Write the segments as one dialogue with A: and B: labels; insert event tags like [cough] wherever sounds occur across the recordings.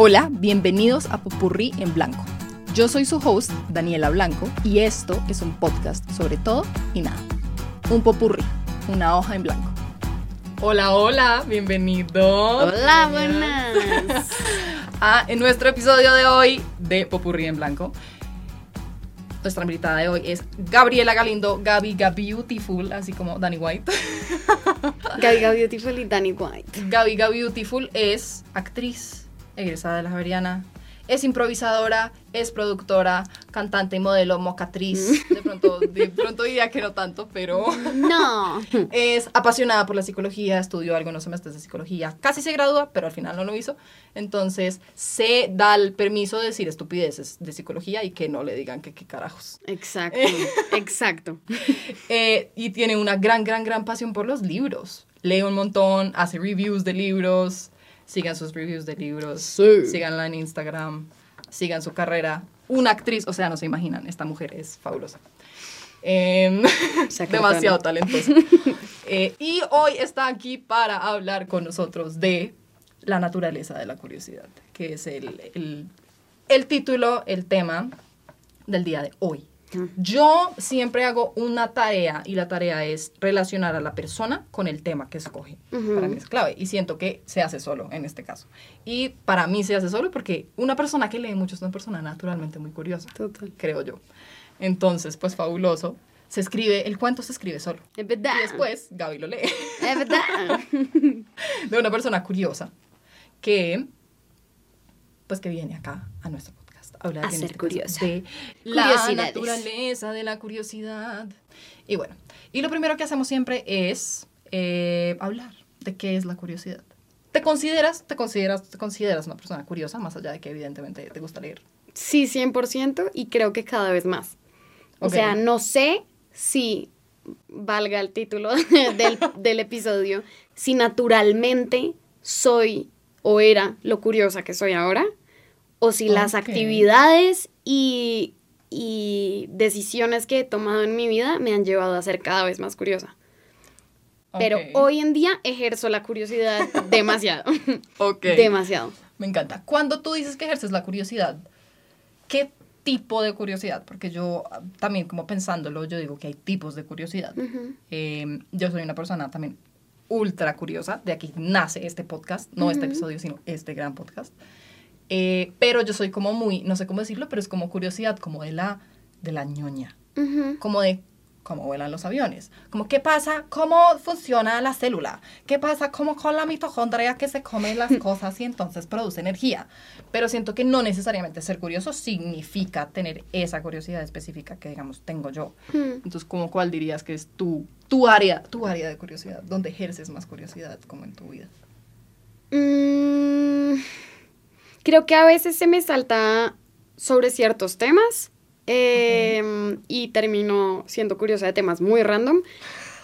A: Hola, bienvenidos a Popurrí en Blanco. Yo soy su host, Daniela Blanco, y esto es un podcast sobre todo y nada. Un popurrí, una hoja en blanco. Hola, hola, bienvenidos.
B: Hola, buenas. [laughs]
A: Ah, en nuestro episodio de hoy de Popurrí en Blanco. Nuestra invitada de hoy es Gabriela Galindo, Gabi Beautiful, así como Danny White.
B: Gabi Beautiful y Danny White.
A: Gabi Beautiful es actriz, egresada de la Javeriana, es improvisadora, es productora, cantante y modelo, mocatriz. De pronto, de pronto diría que no tanto, pero
B: No. [laughs]
A: es apasionada por la psicología, estudió algunos semestres de psicología, casi se gradúa, pero al final no lo hizo. Entonces se da el permiso de decir estupideces de psicología y que no le digan que qué carajos.
B: Exacto, [laughs] exacto.
A: Eh, y tiene una gran, gran, gran pasión por los libros. Lee un montón, hace reviews de libros. Sigan sus reviews de libros.
B: Sí.
A: Síganla en Instagram. Sigan su carrera. Una actriz, o sea, no se imaginan, esta mujer es fabulosa. Em, [laughs] demasiado talentosa. [laughs] Eh, y hoy está aquí para hablar con nosotros de la naturaleza de la curiosidad, que es el, el, el título, el tema del día de hoy. Yo siempre hago una tarea y la tarea es relacionar a la persona con el tema que escoge. Para mí es clave y siento que se hace solo en este caso. Y para mí se hace solo porque una persona que lee mucho es una persona naturalmente muy curiosa,
B: Total.
A: creo yo. Entonces, pues fabuloso. Se escribe, el cuento se escribe solo.
B: Es verdad.
A: Y después Gaby lo lee.
B: Es verdad. [laughs]
A: de una persona curiosa que, pues que viene acá a nuestro hablar
B: A
A: en
B: ser
A: este
B: curiosa.
A: de la naturaleza de la curiosidad. Y bueno, y lo primero que hacemos siempre es eh, hablar de qué es la curiosidad. ¿Te consideras, te consideras, te consideras una persona curiosa, más allá de que evidentemente te gusta leer?
B: Sí, 100% y creo que cada vez más. O sea, no sé si valga el título [laughs] del, del episodio, si naturalmente soy o era lo curiosa que soy ahora, o si las actividades y, y decisiones que he tomado en mi vida me han llevado a ser cada vez más curiosa. Pero hoy en día ejerzo la curiosidad [laughs] demasiado.
A: Ok.
B: demasiado.
A: Me encanta. Cuando tú dices que ejerces la curiosidad, ¿qué tipo de curiosidad? Porque yo ah, también como pensándolo, yo digo que hay tipos de curiosidad. Eh, yo soy una persona también ultra curiosa, de aquí nace este podcast, no este episodio, sino este gran podcast. Eh, pero yo soy como muy, no sé cómo decirlo, pero es como curiosidad, como de la, de la ñoña,
B: Ujú.
A: como de cómo vuelan los aviones, como qué pasa, cómo funciona la célula, qué pasa, como con la mitocondria que se come las [laughs] cosas y entonces produce energía. Pero siento que no necesariamente ser curioso significa tener esa curiosidad específica que, digamos, tengo yo.
B: Hmm.
A: Entonces, ¿cómo cuál dirías que es tu, tu área, tu área de curiosidad, donde ejerces más curiosidad como en tu vida?
B: Mm, creo que a veces se me salta sobre ciertos temas em, y termino siendo curiosa de temas muy random,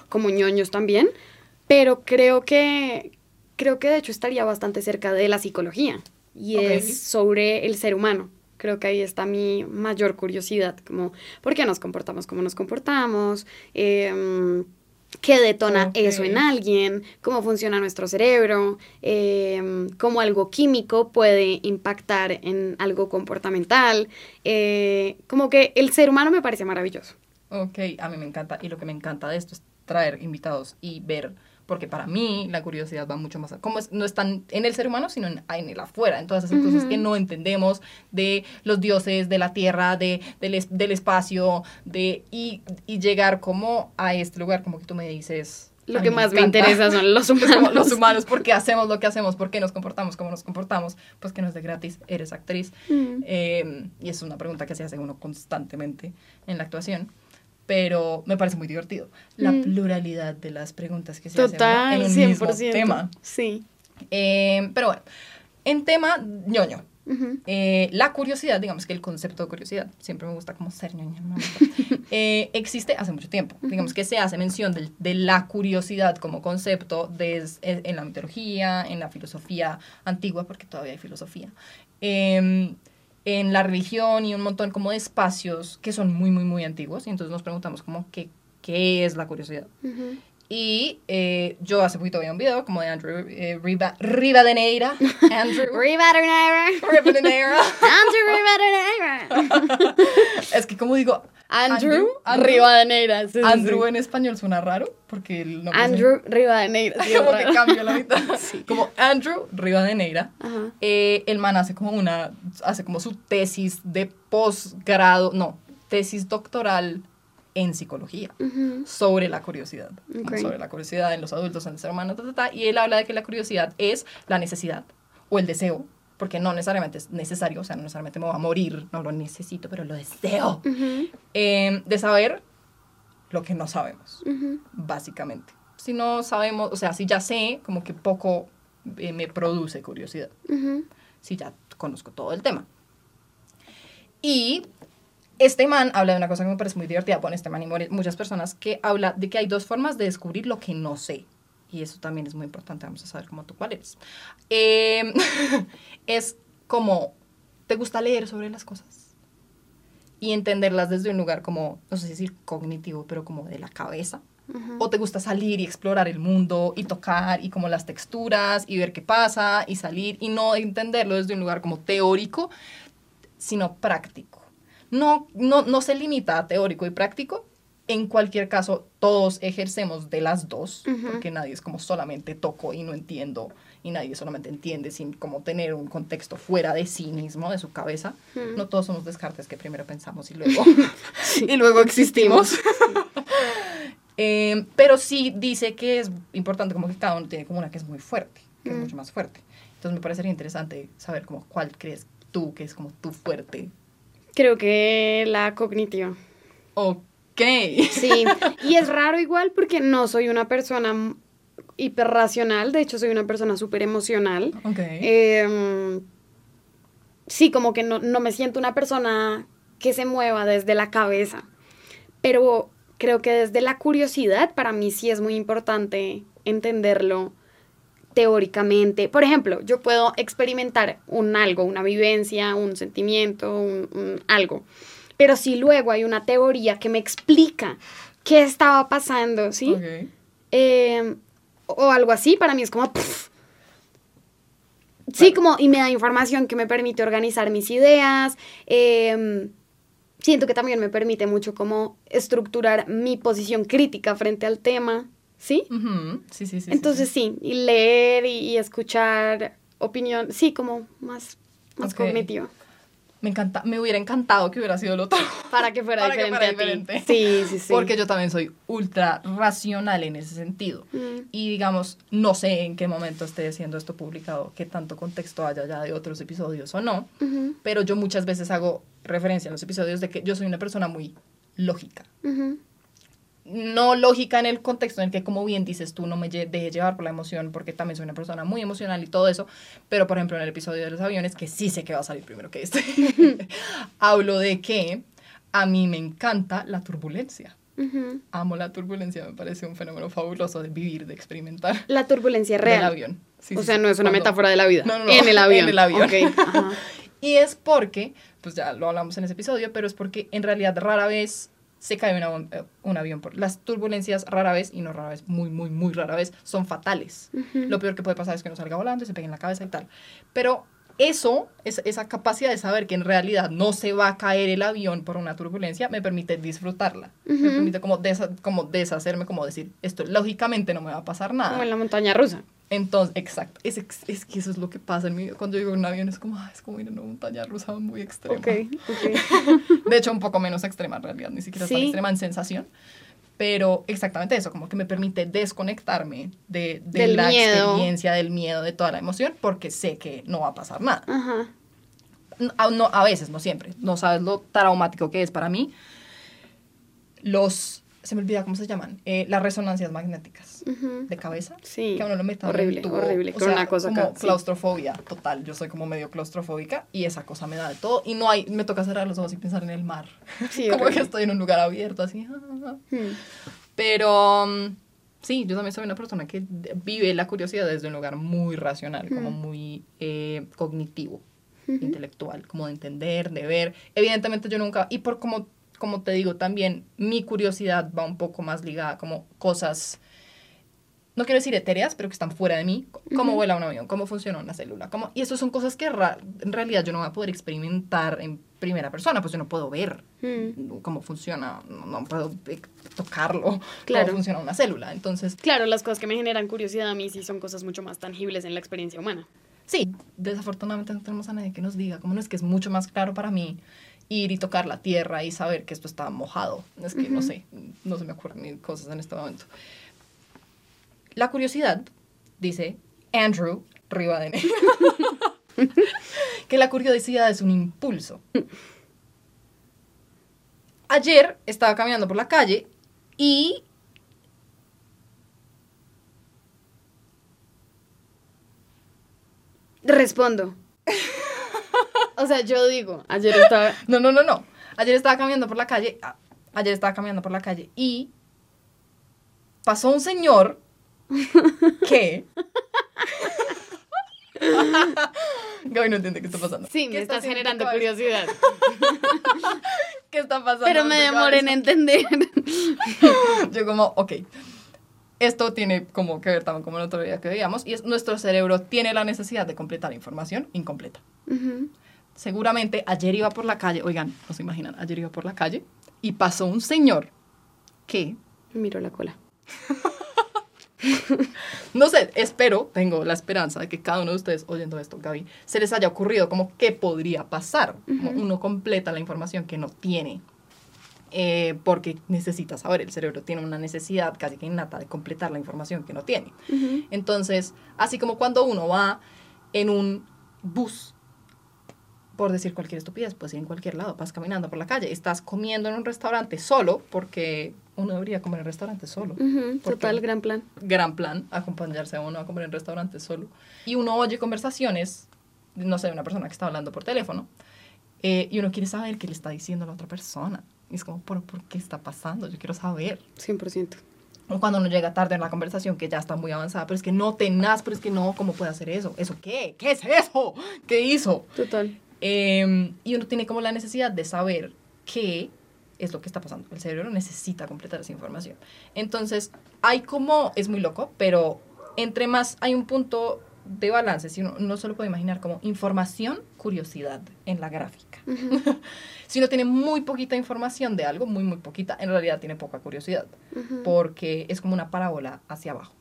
B: como ñoños también, pero creo que, creo que de hecho estaría bastante cerca de la psicología y es sobre el ser humano. Creo que ahí está mi mayor curiosidad, como por qué nos comportamos como nos comportamos, em, qué detona eso en alguien, cómo funciona nuestro cerebro, em, cómo algo químico puede impactar en algo comportamental. eh, como que el ser humano me parece maravilloso.
A: Ok, a mí me encanta. Y lo que me encanta de esto es traer invitados y ver, porque para mí la curiosidad va mucho más, a- como es, no están en el ser humano, sino en, en el afuera, en todas esas cosas que no entendemos de los dioses, de la tierra, de, del, es- del espacio, de, y, y llegar como a este lugar, como que tú me dices.
B: Lo que más me interesa son los [laughs] humanos.
A: los humanos, por qué hacemos lo que hacemos, por qué nos comportamos como nos comportamos, pues que no es de gratis, eres actriz. Eh, y es una pregunta que se hace uno constantemente en la actuación. Pero me parece muy divertido. La
B: Mm.
A: pluralidad de las preguntas que se
B: Total,
A: hacen en un
B: 100%.
A: mismo tema.
B: Sí.
A: Eh, pero bueno, en tema ñoño.
B: Ujú.
A: eh, la curiosidad, digamos que el concepto de curiosidad, siempre me gusta como ser ñoña, no [laughs] eh, existe hace mucho tiempo. Digamos que se hace mención del- de, la curiosidad como concepto des- en en la mitología, en la filosofía antigua, porque todavía hay filosofía, em, en la religión y un montón como de espacios que son muy, muy, muy antiguos. Y entonces nos preguntamos como qué, qué es la curiosidad.
B: Ujú.
A: Y eh, yo hace poquito vi un video como de Andrew eh, Riva, Rivadeneira. [laughs] Andrew
B: Rivadeneira.
A: Rivadeneira.
B: Andrew Rivadeneira. [laughs]
A: es que como digo,
B: Andrew,
A: Andrew-
B: Rivadeneira. sí,
A: Andrew
B: sí.
A: en español suena raro porque el nombre
B: Andrew Rivadeneira. sí, [laughs] es
A: como que cambia la mitad. Como Andrew Rivadeneira.
B: Ajá.
A: Eh, el man hace como una, hace como su tesis de posgrado, no, tesis doctoral en psicología
B: Ujú.
A: sobre la curiosidad, ¿no?
B: Ok.
A: sobre la curiosidad en los adultos, en el ser humano, ta, ta, ta, y él habla de que la curiosidad es la necesidad o el deseo, porque no necesariamente es necesario, o sea, no necesariamente me voy a morir, no lo necesito, pero lo deseo,
B: Ujú.
A: eh, de saber lo que no sabemos
B: Ujú.
A: básicamente. Si no sabemos, o sea, si ya sé, como que poco eh, me produce curiosidad, si ya conozco todo el tema. Y este man habla de una cosa que me parece muy divertida, bueno, este man y muchas personas, que habla de que hay dos formas de descubrir lo que no sé. Y eso también es muy importante, vamos a saber cómo tú cuál eres. Eh, [laughs] es como, ¿te gusta leer sobre las cosas? Y entenderlas desde un lugar como, no sé si decir cognitivo, pero como de la cabeza. O te gusta salir y explorar el mundo y tocar y como las texturas y ver qué pasa y salir y no entenderlo desde un lugar como teórico, sino práctico. No, no, no se limita a teórico y práctico. En cualquier caso, todos ejercemos de las dos, porque nadie es como solamente toco y no entiendo, y nadie solamente entiende sin como tener un contexto fuera de sí mismo, de su cabeza. No todos somos descartes que primero pensamos y luego, [laughs] [laughs] y luego existimos. [laughs] Eh, pero sí dice que es importante como que cada uno tiene como una que es muy fuerte, que es mucho más fuerte. Entonces me parecería interesante saber como cuál crees tú que es como tu fuerte.
B: Creo que la cognitiva.
A: Ok.
B: Sí, y es raro igual porque no soy una persona hiperracional, de hecho soy una persona súper emocional.
A: Ok.
B: Em, sí, como que no, no me siento una persona que se mueva desde la cabeza, pero creo que desde la curiosidad para mí sí es muy importante entenderlo teóricamente. Por ejemplo, yo puedo experimentar un algo, una vivencia, un sentimiento, un, un algo, pero si luego hay una teoría que me explica qué estaba pasando, ¿sí? Eh, o algo así, para mí es como... pff. Sí, como, y me da información que me permite organizar mis ideas. eh, siento que también me permite mucho como estructurar mi posición crítica frente al tema, ¿sí?
A: Sí, sí, sí, sí.
B: Entonces sí, y leer y, y escuchar opinión, sí, como más, más
A: Ok.
B: cognitivo.
A: Me encanta, me hubiera encantado que hubiera sido el otro.
B: Para que fuera [laughs]
A: Para que
B: diferente
A: fuera
B: a ti.
A: diferente.
B: Sí, sí, sí.
A: Porque yo también soy ultra racional en ese sentido.
B: Mm.
A: Y digamos, no sé en qué momento esté siendo esto publicado, qué tanto contexto haya ya de otros episodios o no,
B: Ujú,
A: pero yo muchas veces hago referencia en los episodios de que yo soy una persona muy lógica.
B: ujú,
A: No lógica en el contexto en el que, como bien dices tú, no me lle- deje llevar por la emoción, porque también soy una persona muy emocional y todo eso, pero por ejemplo en el episodio de los aviones, que sí sé que va a salir primero que este, [laughs] [laughs] hablo de que a mí me encanta la turbulencia. Amo la turbulencia, me parece un fenómeno fabuloso de vivir, de experimentar.
B: La turbulencia
A: Del
B: real.
A: avión. Sí,
B: o
A: sí,
B: sea, no es una
A: Cuando-
B: metáfora de la vida.
A: No, no, no,
B: En el avión. [laughs]
A: en el avión.
B: Ajá.
A: Y es porque, pues ya lo hablamos en ese episodio, pero es porque en realidad rara vez se cae un, avión- eh, un avión. Por, las turbulencias rara vez, y no rara vez, muy, muy, muy rara vez, son fatales. Lo peor que puede pasar es que no salga volando y se pegue en la cabeza y tal. Pero eso, es, esa capacidad de saber que en realidad no se va a caer el avión por una turbulencia, me permite disfrutarla. Me permite como, desa- como deshacerme, como decir, esto lógicamente no me va a pasar nada.
B: Como en la montaña rusa.
A: Entonces, exacto. Es, es que eso es lo que pasa en mi vida. Cuando llego en un avión es como, "Ah, es como ir en una montaña rusa muy extrema.
B: Ok, ok. [laughs]
A: De hecho, un poco menos extrema en realidad, ni siquiera es tan
B: Sí.
A: extrema en sensación. Pero exactamente eso, como que me permite desconectarme de, de
B: Del
A: la
B: miedo.
A: experiencia, del miedo, de toda la emoción, porque sé que no va a pasar nada.
B: Ajá.
A: A, no, a veces, no siempre. No sabes lo traumático que es para mí. Los, se me olvida cómo se llaman, Eh, las resonancias magnéticas
B: Ujú.
A: de cabeza.
B: Sí.
A: Que a uno lo metan en
B: Horrible,
A: tubo.
B: horrible.
A: O sea,
B: una cosa
A: como
B: acá. sí.
A: claustrofobia total. Yo soy como medio claustrofóbica y esa cosa me da de todo. Y no hay, me toca cerrar los ojos y pensar en el mar. [laughs]
B: Sí, [laughs]
A: como
B: horrible.
A: que estoy en un lugar abierto, así. ah, ah.
B: Hmm.
A: Pero mm, sí, yo también soy una persona que vive la curiosidad desde un lugar muy racional, como
B: Mm.
A: muy eh, cognitivo, intelectual, como de entender, de ver. Evidentemente yo nunca, y por como, como te digo también, mi curiosidad va un poco más ligada como cosas no quiero decir etéreas, pero que están fuera de mí, cómo vuela un avión, cómo funciona una célula, cómo, y eso son cosas que en realidad yo no voy a poder experimentar en primera persona, pues yo no puedo ver
B: Mm.
A: cómo funciona, no, no puedo tocarlo,
B: Claro.
A: cómo funciona una célula. Entonces,
B: Claro, las cosas que me generan curiosidad a mí sí son cosas mucho más tangibles en la experiencia humana.
A: sí, desafortunadamente no tenemos a nadie que nos diga, como no es que es mucho más claro para mí ir y tocar la tierra y saber que esto está mojado. Es que no sé, no se me ocurren ni cosas en este momento. La curiosidad, dice Andrew Rivadeneira, [laughs] que la curiosidad es un impulso. Ayer estaba caminando por la calle y
B: Respondo. [laughs] O sea, yo digo, ayer estaba... [laughs]
A: No, no, no, no. Ayer estaba caminando por la calle. a- Ayer estaba caminando por la calle y pasó un señor [laughs] que. Gaby no entiende qué está pasando.
B: Sí,
A: ¿Qué
B: me
A: está
B: estás
A: haciendo
B: generando curiosidad. [laughs]
A: ¿Qué está pasando?
B: Pero me demoré en entender.
A: Yo como, ok. Esto tiene como que ver también con la otra idea que veíamos y es nuestro cerebro tiene la necesidad de completar información incompleta.
B: Ujú.
A: Seguramente ayer iba por la calle, oigan, no se imaginan, ayer iba por la calle y pasó un señor que,
B: Miro la cola. [laughs]
A: no sé, espero, tengo la esperanza de que cada uno de ustedes oyendo esto, Gaby, se les haya ocurrido como qué podría pasar. Como Uno completa la información que no tiene. eh, porque necesita saber, el cerebro tiene una necesidad casi que innata de completar la información que no tiene. Entonces, así como cuando uno va en un bus, por decir cualquier estupidez, puedes ir en cualquier lado, vas caminando por la calle, estás comiendo en un restaurante solo, porque uno debería comer en restaurante solo.
B: Ujú,
A: ¿Por
B: Total, gran plan.
A: Gran plan, acompañarse a uno a comer en restaurante solo. Y uno oye conversaciones, no sé, de una persona que está hablando por teléfono, eh, y uno quiere saber qué le está diciendo a la otra persona. Y es como, ¿por, ¿por qué está pasando? Yo quiero saber.
B: 100%.
A: O cuando uno llega tarde en la conversación que ya está muy avanzada, pero es que no tenaz, pero es que no, ¿cómo puede hacer eso? ¿Eso qué? ¿Qué es eso? ¿Qué hizo?
B: Total.
A: Eh, y uno tiene como la necesidad de saber qué es lo que está pasando. El cerebro necesita completar esa información. Entonces, hay como, es muy loco, pero entre más hay un punto de balance, si uno no se lo puede imaginar como información, curiosidad en la gráfica. [laughs] Si uno tiene muy poquita información de algo, muy, muy poquita, en realidad tiene poca curiosidad porque es como una parábola hacia abajo.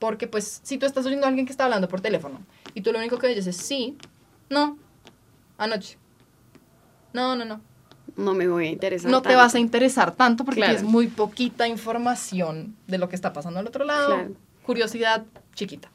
A: Porque pues si tú estás oyendo a alguien que está hablando por teléfono y tú lo único que oyes es sí, no, anoche. No, no, no.
B: No me voy a interesar.
A: No te vas a interesar tanto porque
B: Claro.
A: tienes muy poquita información de lo que está pasando al otro lado.
B: Claro.
A: Curiosidad chiquita.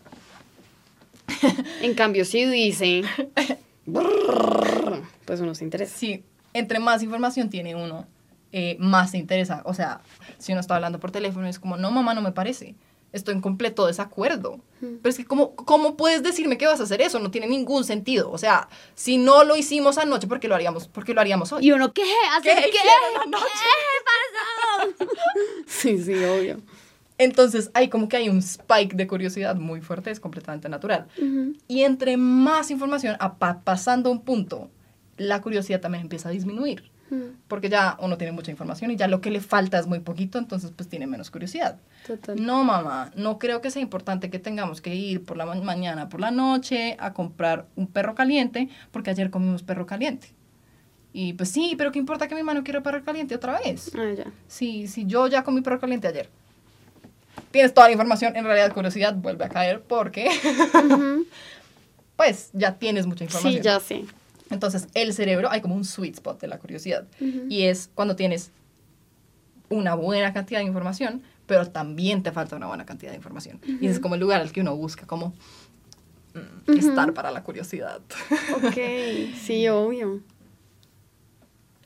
A: [laughs]
B: En cambio, si dice. [laughs] brrr, pues uno se interesa.
A: Sí, entre más información tiene uno, eh, más se interesa. O sea, si uno está hablando por teléfono es como, no, mamá, no me parece. Estoy en completo desacuerdo. Pero es que, ¿cómo, ¿cómo puedes decirme que vas a hacer eso? No tiene ningún sentido. O sea, si no lo hicimos anoche, ¿por qué lo haríamos, por qué lo haríamos hoy?
B: Y uno, ¿qué? ¿Hacer
A: ¿Qué
B: qué?
A: hicieron anoche? [laughs]
B: Sí, sí, obvio.
A: Entonces, hay como que hay un spike de curiosidad muy fuerte, es completamente natural.
B: Ujú.
A: Y entre más información, a pasando un punto, la curiosidad también empieza a disminuir.
B: Ujú.
A: porque ya uno tiene mucha información y ya lo que le falta es muy poquito, entonces pues tiene menos curiosidad.
B: Total.
A: No, mamá, no creo que sea importante que tengamos que ir por la ma- mañana, por la noche, a comprar un perro caliente, porque ayer comimos perro caliente. Y pues sí, pero ¿qué importa que mi hermano quiera perro caliente otra vez?
B: Ah, ya.
A: Sí, sí, yo ya comí perro caliente ayer. Tienes toda la información, en realidad curiosidad vuelve a caer porque [laughs] pues ya tienes mucha información.
B: Sí, ya sé.
A: Entonces, el cerebro, hay como un sweet spot de la curiosidad. Y es cuando tienes una buena cantidad de información, pero también te falta una buena cantidad de información. Y ese es como el lugar al que uno busca, como mm, estar para la curiosidad.
B: Ok, sí, [laughs] obvio.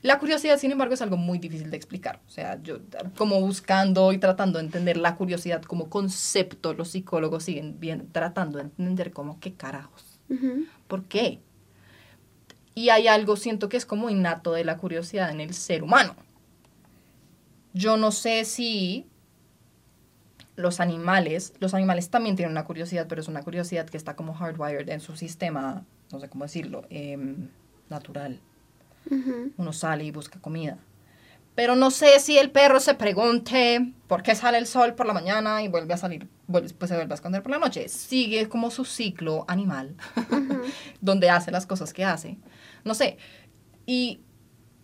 A: La curiosidad, sin embargo, es algo muy difícil de explicar. O sea, yo como buscando y tratando de entender la curiosidad como concepto, los psicólogos siguen bien tratando de entender como qué carajos.
B: Ujú.
A: ¿Por qué? Y hay algo, siento que es como innato de la curiosidad en el ser humano. Yo no sé si los animales, los animales también tienen una curiosidad, pero es una curiosidad que está como hardwired en su sistema, no sé cómo decirlo, em, natural. Uno sale y busca comida. Pero no sé si el perro se pregunte por qué sale el sol por la mañana y vuelve a salir, vuelve- pues se vuelve a esconder por la noche. Sigue como su ciclo animal, [laughs] donde hace las cosas que hace. No sé. Y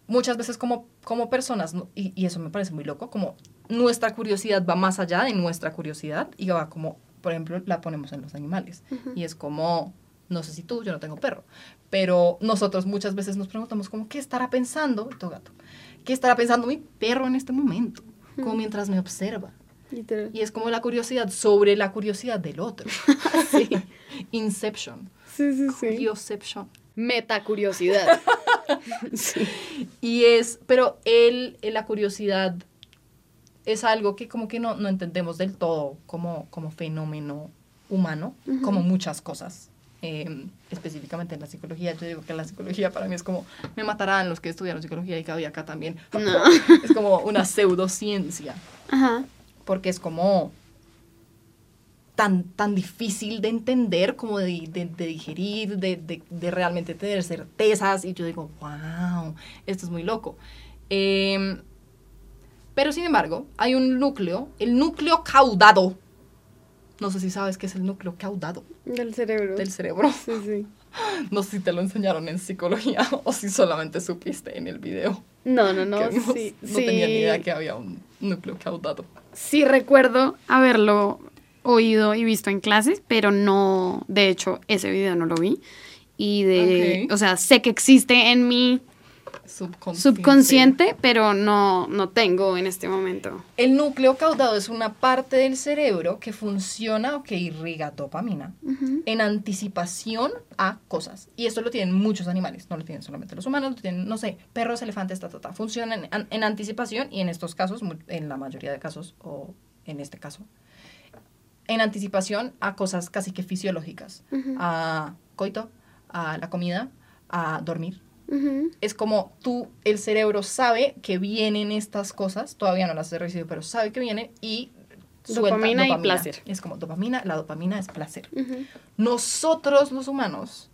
A: muchas veces como, como personas, ¿no? y, y eso me parece muy loco, como nuestra curiosidad va más allá de nuestra curiosidad y va como, por ejemplo, la ponemos en los animales. Y es como, no sé si tú, yo no tengo perro, pero nosotros muchas veces nos preguntamos como, ¿qué estará pensando tu gato? ¿Qué estará pensando mi perro en este momento? Como mientras me observa.
B: Literal.
A: Y es como la curiosidad sobre la curiosidad del otro. [laughs] sí. Inception.
B: Sí, sí, sí.
A: Curioception.
B: Metacuriosidad. [laughs] sí.
A: Y es, pero él, eh, la curiosidad es algo que como que no, no entendemos del todo como, como fenómeno humano, como muchas cosas. Eh, específicamente en la psicología, yo digo que la psicología para mí es como, me matarán los que estudiaron psicología y cabía acá también.
B: No. [laughs]
A: Es como una pseudociencia,
B: Ajá.
A: porque es como tan, tan difícil de entender, como de, de- de digerir, de, de- realmente tener certezas. Y yo digo, wow, esto es muy loco. Em, pero sin embargo, hay un núcleo, el núcleo caudado. No sé si sabes qué es el núcleo caudado
B: Del cerebro.
A: del cerebro.
B: Sí, sí. [laughs]
A: No sé si te lo enseñaron en psicología [laughs] o si solamente supiste en el video.
B: No, no, no.
A: que vimos.
B: sí,
A: no
B: sí.
A: tenía ni idea que había un núcleo caudado.
B: Sí recuerdo haberlo oído y visto en clases, pero no, de hecho, ese video no lo vi. Y de, o sea, sé que existe en mi
A: Subconsciente.
B: subconsciente, pero no, no tengo en este momento.
A: El núcleo caudado es una parte del cerebro que funciona o que irriga dopamina en anticipación a cosas. Y esto lo tienen muchos animales, no lo tienen solamente los humanos, lo tienen, no sé, perros, elefantes, ta, ta, ta. Funcionan en, en anticipación y en estos casos, en la mayoría de casos, o en este caso, en anticipación a cosas casi que fisiológicas. A coito, a la comida, a dormir. Es como tú, el cerebro sabe que vienen estas cosas, todavía no las he recibido, pero sabe que vienen y suelta
B: Dopamina y
A: dopamina.
B: placer.
A: Es como dopamina, la dopamina es placer. Nosotros los humanos,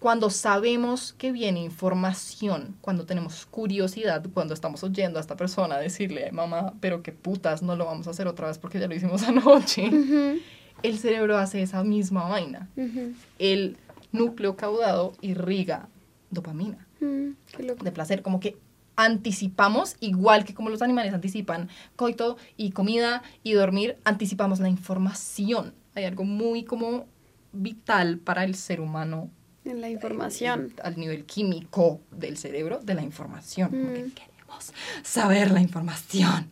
A: cuando sabemos que viene información, cuando tenemos curiosidad, cuando estamos oyendo a esta persona decirle, mamá, pero qué putas, no lo vamos a hacer otra vez porque ya lo hicimos [laughs] anoche, el cerebro hace esa misma vaina. El núcleo caudado irriga dopamina
B: Mm, qué loco.
A: de placer, como que anticipamos, igual que como los animales anticipan coito y comida y dormir, anticipamos la información. Hay algo muy como vital para el ser humano
B: En la información.
A: al nivel químico del cerebro, de la información. Como que
B: Mm.
A: queremos saber la información.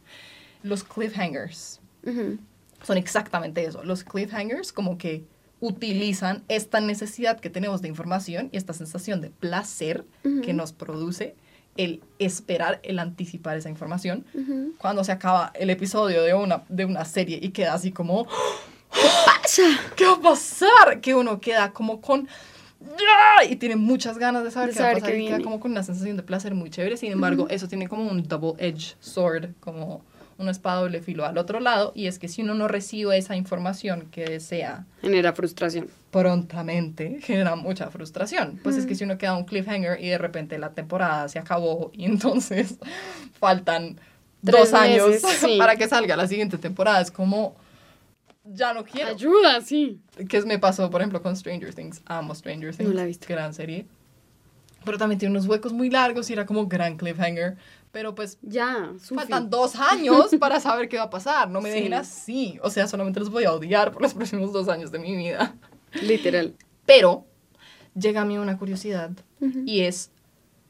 A: Los cliffhangers
B: Ujú.
A: son exactamente eso. Los cliffhangers como que utilizan esta necesidad que tenemos de información y esta sensación de placer que
B: Ujú.
A: nos produce el esperar, el anticipar esa información.
B: Ujú.
A: Cuando se acaba el episodio de una, de una serie y queda así como, [gasps]
B: ¡Pasa!
A: ¿qué va a pasar? Que uno queda como con... ¡Ya! Y tiene muchas ganas de saber
B: De
A: qué va a
B: saber
A: pasar
B: qué
A: y queda como con una sensación de placer muy chévere. Sin embargo, eso tiene como un double-edged sword, como una espada doble filo al otro lado. Y es que si uno no recibe esa información que desea
B: Genera frustración.
A: prontamente, genera mucha frustración. Pues es que si uno queda un cliffhanger y de repente la temporada se acabó y entonces [laughs] faltan
B: Tres
A: dos años [laughs]
B: sí.
A: para que salga la siguiente temporada, es como... Ya no quiero.
B: Ayuda, sí.
A: ¿Qué me pasó, por ejemplo, con Stranger Things? Amo Stranger Things.
B: No la he visto.
A: Gran serie. Pero también tiene unos huecos muy largos y era como gran cliffhanger. Pero pues
B: Ya, Sufi.
A: faltan dos años para [laughs] saber qué va a pasar. No me
B: Sí.
A: dejen así. O sea, solamente los voy a odiar por los próximos dos años de mi vida.
B: Literal.
A: Pero llega a mí una curiosidad y es,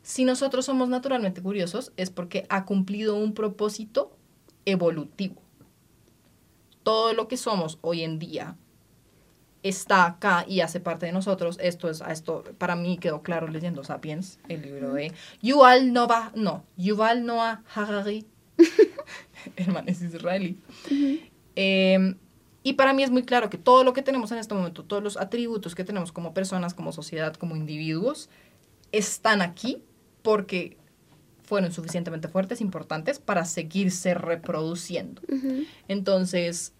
A: si nosotros somos naturalmente curiosos, es porque ha cumplido un propósito evolutivo. Todo lo que somos hoy en día está acá y hace parte de nosotros. Esto es, a esto para mí quedó claro leyendo Sapiens, el libro de Yuval Noah, no, Yuval Noah Harari. [laughs] el man es israelí. Eh, y para mí es muy claro que todo lo que tenemos en este momento, todos los atributos que tenemos como personas, como sociedad, como individuos, están aquí porque fueron suficientemente fuertes, importantes, para seguirse reproduciendo. Entonces,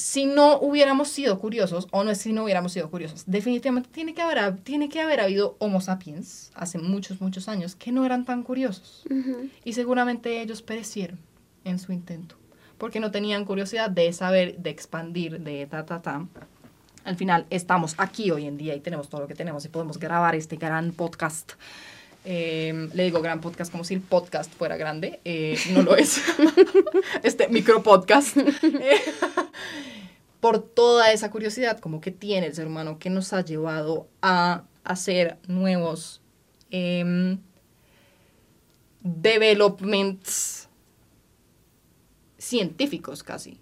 A: si no hubiéramos sido curiosos, o no es si no hubiéramos sido curiosos, definitivamente tiene que haber, tiene que haber habido Homo sapiens hace muchos, muchos años que no eran tan curiosos. Y seguramente ellos perecieron en su intento, porque no tenían curiosidad de saber, de expandir, de ta, ta, ta. Al final estamos aquí hoy en día y tenemos todo lo que tenemos y podemos grabar este gran podcast. Eh, le digo gran podcast como si el podcast fuera grande. eh, no lo es. [laughs] este micro podcast. Eh, [laughs] por toda esa curiosidad como que tiene el ser humano que nos ha llevado a hacer nuevos em, developments científicos casi.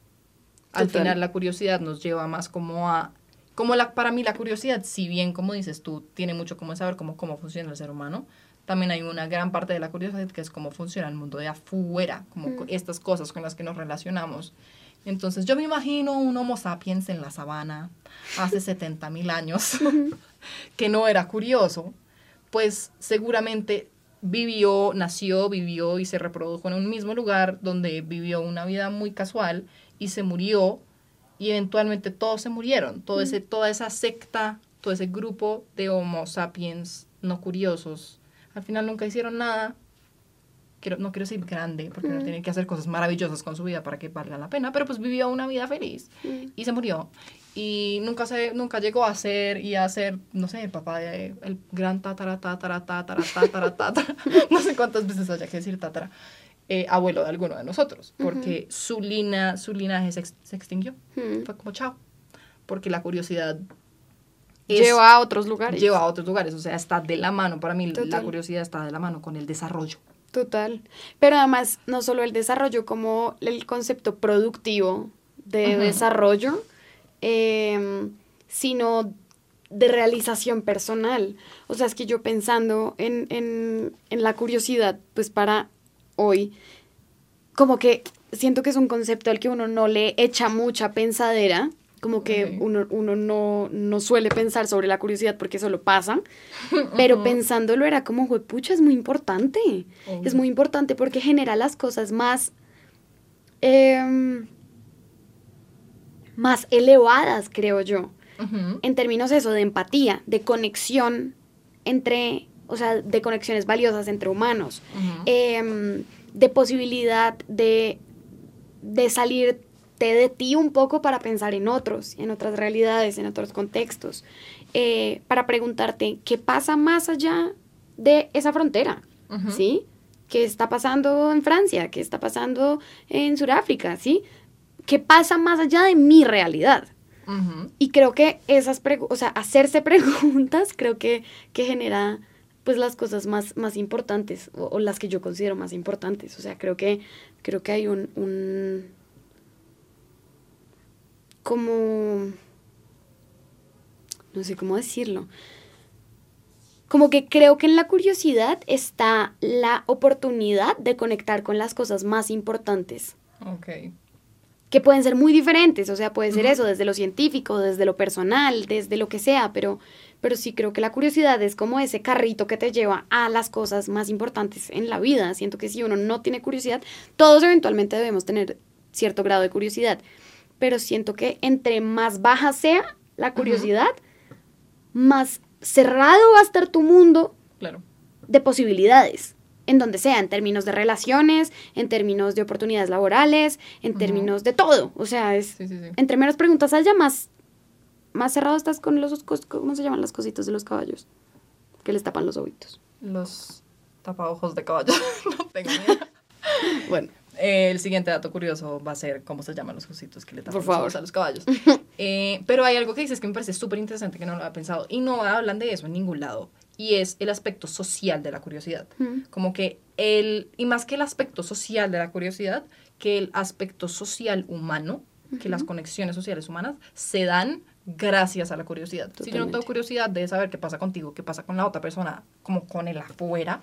A: Al
B: Total.
A: final la curiosidad nos lleva más como a como la para mí la curiosidad, si bien como dices tú, tiene mucho como saber cómo cómo funciona el ser humano, también hay una gran parte de la curiosidad que es cómo funciona el mundo de afuera, como co- estas cosas con las que nos relacionamos. Entonces yo me imagino un Homo sapiens en la sabana hace 70 mil años [laughs] que no era curioso, pues seguramente vivió, nació, vivió y se reprodujo en un mismo lugar donde vivió una vida muy casual y se murió y eventualmente todos se murieron, todo ese, toda esa secta, todo ese grupo de Homo sapiens no curiosos, al final nunca hicieron nada. Quiero, no quiero decir grande, porque no tienen que hacer cosas maravillosas con su vida para que valga la pena, pero pues vivió una vida feliz y se murió. Y nunca, se, nunca llegó a ser y a ser, no sé, el papá de el gran tatara, tatara, tatara, tatara, tatara, [laughs] no sé cuántas veces haya que decir tatara, eh, abuelo de alguno de nosotros, porque su, lina, su linaje se, ex- se extinguió.
B: Mm.
A: Fue como chao. Porque la curiosidad es-
B: Lleva a otros lugares.
A: lleva a otros lugares, o sea, está de la mano, para mí la curiosidad está de la mano con el desarrollo.
B: Total. Pero además, no solo el desarrollo, como el concepto productivo de desarrollo, em, sino de realización personal. O sea, es que yo pensando en, en, en la curiosidad, pues para hoy, como que siento que es un concepto al que uno no le echa mucha pensadera, como que uno, uno no, no suele pensar sobre la curiosidad porque solo pasa, [laughs] pero pensándolo era como, pucha, es muy importante, es muy importante porque genera las cosas más, em, más elevadas, creo yo en términos eso de empatía, de conexión entre, o sea, de conexiones valiosas entre humanos, em, de posibilidad de, de salirte de ti un poco para pensar en otros, en otras realidades, en otros contextos, eh, para preguntarte qué pasa más allá de esa frontera,
A: Ujú.
B: ¿sí? ¿Qué está pasando en Francia? ¿Qué está pasando en Sudáfrica? ¿Sí? ¿Qué pasa más allá de mi realidad?
A: Ujú.
B: Y creo que esas preguntas, o sea, hacerse [laughs] preguntas, creo que, que genera pues las cosas más, más importantes o, o las que yo considero más importantes. O sea, creo que, creo que hay un, un como, no sé cómo decirlo, como que creo que en la curiosidad está la oportunidad de conectar con las cosas más importantes
A: Ok.
B: que pueden ser muy diferentes, o sea, puede ser eso, desde lo científico, desde lo personal, desde lo que sea, pero, pero sí creo que la curiosidad es como ese carrito que te lleva a las cosas más importantes en la vida. Siento que si uno no tiene curiosidad, todos eventualmente debemos tener cierto grado de curiosidad, pero siento que entre más baja sea la curiosidad, más cerrado va a estar tu mundo
A: Claro.
B: de posibilidades, en donde sea, en términos de relaciones, en términos de oportunidades laborales, en términos de todo. O sea, es
A: Sí, sí, sí.
B: entre menos preguntas haya, más, más cerrado estás con los, ¿cómo se llaman las cositas de los caballos? Que les tapan los ojitos.
A: Los tapaojos de caballo. [laughs] no tengo idea. [laughs]
B: Bueno,
A: Eh, el siguiente dato curioso va a ser cómo se llaman los cositos que le tapan
B: Por
A: los
B: favor.
A: a los caballos. [laughs] Eh, pero hay algo que dices que me parece súper interesante que no lo había pensado y no hablan de eso en ningún lado y es el aspecto social de la curiosidad.
B: Ujú.
A: Como que el, y más que el aspecto social de la curiosidad, que el aspecto social humano, que las conexiones sociales humanas se dan gracias a la curiosidad. Si yo no tengo
B: Totalmente.
A: curiosidad de saber qué pasa contigo, qué pasa con la otra persona, como con el afuera,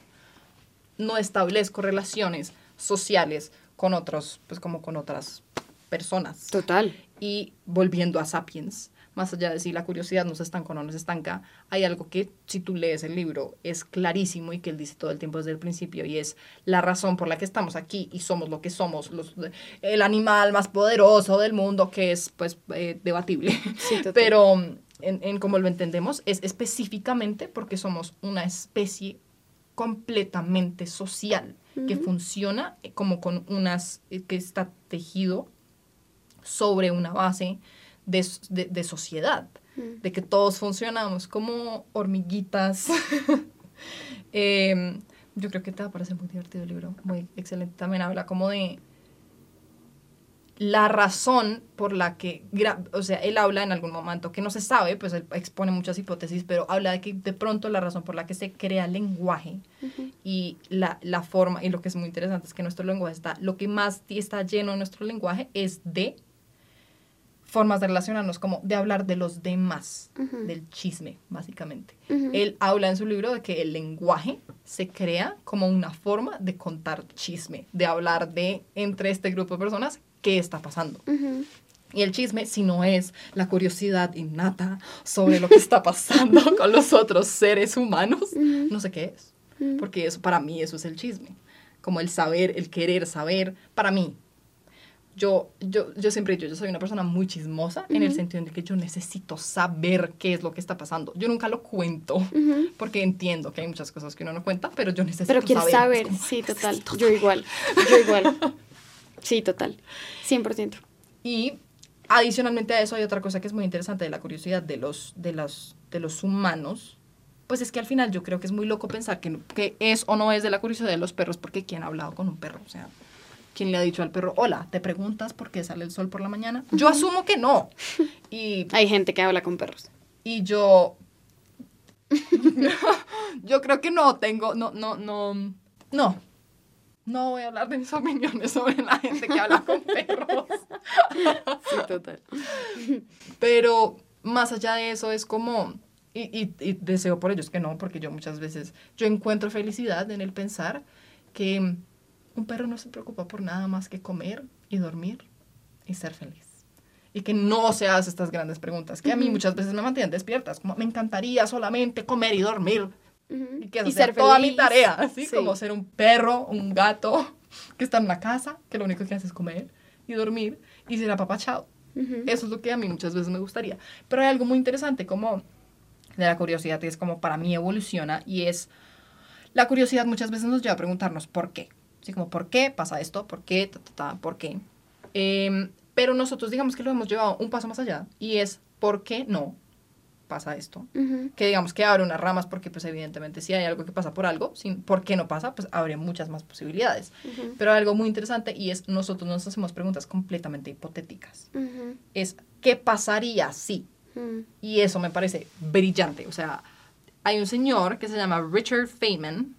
A: no establezco relaciones sociales con otros, pues como con otras personas.
B: total.
A: Y volviendo a Sapiens, más allá de si la curiosidad nos estanca o no nos estanca, hay algo que si tú lees el libro es clarísimo y que él dice todo el tiempo desde el principio y es la razón por la que estamos aquí y somos lo que somos, los, el animal más poderoso del mundo que es pues eh, debatible, [laughs] pero en, en como lo entendemos es específicamente porque somos una especie completamente social que funciona como con unas, eh, que está tejido sobre una base de, sociedad, mm. de que todos funcionamos como hormiguitas. [laughs] Em, yo creo que te va a parecer muy divertido el libro, muy excelente. También habla como de la razón por la que, o sea, él habla en algún momento que no se sabe, pues él expone muchas hipótesis, pero habla de que de pronto la razón por la que se crea lenguaje y la, la, forma, y lo que es muy interesante es que nuestro lenguaje está, lo que más está lleno de nuestro lenguaje es de formas de relacionarnos, como de hablar de los demás, del chisme, básicamente. Él habla en su libro de que el lenguaje se crea como una forma de contar chisme, de hablar de entre este grupo de personas qué está pasando. Y el chisme, si no es la curiosidad innata sobre lo que está pasando [laughs] con los otros seres humanos, no sé qué es. Porque eso, para mí, eso es el chisme. Como el saber, el querer saber, para mí, yo, yo, yo siempre he dicho, yo soy una persona muy chismosa en el sentido de que yo necesito saber qué es lo que está pasando. Yo nunca lo cuento porque entiendo que hay muchas cosas que uno no cuenta, pero yo necesito
B: saber. Pero quieres saber, sí, total. Yo igual, yo igual. [laughs] Sí, total. 100%.
A: Y adicionalmente a eso hay otra cosa que es muy interesante de la curiosidad de los, de los, de los humanos. Pues es que al final yo creo que es muy loco pensar que, que es o no es de la curiosidad de los perros porque ¿quién ha hablado con un perro? O sea, ¿Quién le ha dicho al perro, hola, ¿te preguntas por qué sale el sol por la mañana? Yo asumo que no. Y, [laughs]
B: Hay gente que habla con perros.
A: Y yo... [laughs] yo creo que no tengo, no, no, no, no. No voy a hablar de mis [laughs] opiniones sobre la gente que habla con perros. [laughs]
B: sí, total.
A: Pero más allá de eso es como, y, y, y, deseo por ellos que no, porque yo muchas veces, yo encuentro felicidad en el pensar que un perro no se preocupa por nada más que comer y dormir y ser feliz. Y que no se hace estas grandes preguntas, que a mí muchas veces me mantienen despiertas, como me encantaría solamente comer y dormir. Y que ser toda mi tarea, [laughs] así como ser un perro, un gato [laughs] que está en una casa, que lo único que hace es comer y dormir y ser apapachado. Eso es lo que a mí muchas veces me gustaría. Pero hay algo muy interesante como de la curiosidad, y es como para mí evoluciona y es la curiosidad muchas veces nos lleva a preguntarnos por qué. Así como, ¿por qué pasa esto? ¿Por qué? ¿Por qué? Em, pero nosotros digamos que lo hemos llevado un paso más allá y es, ¿por qué no pasa esto? Que digamos que abre unas ramas porque pues evidentemente si hay algo que pasa por algo, sin, ¿por qué no pasa? Pues abre muchas más posibilidades. Pero algo muy interesante y es, nosotros nos hacemos preguntas completamente hipotéticas. Es, ¿qué pasaría si? Y eso me parece brillante. O sea, hay un señor que se llama Richard Feynman,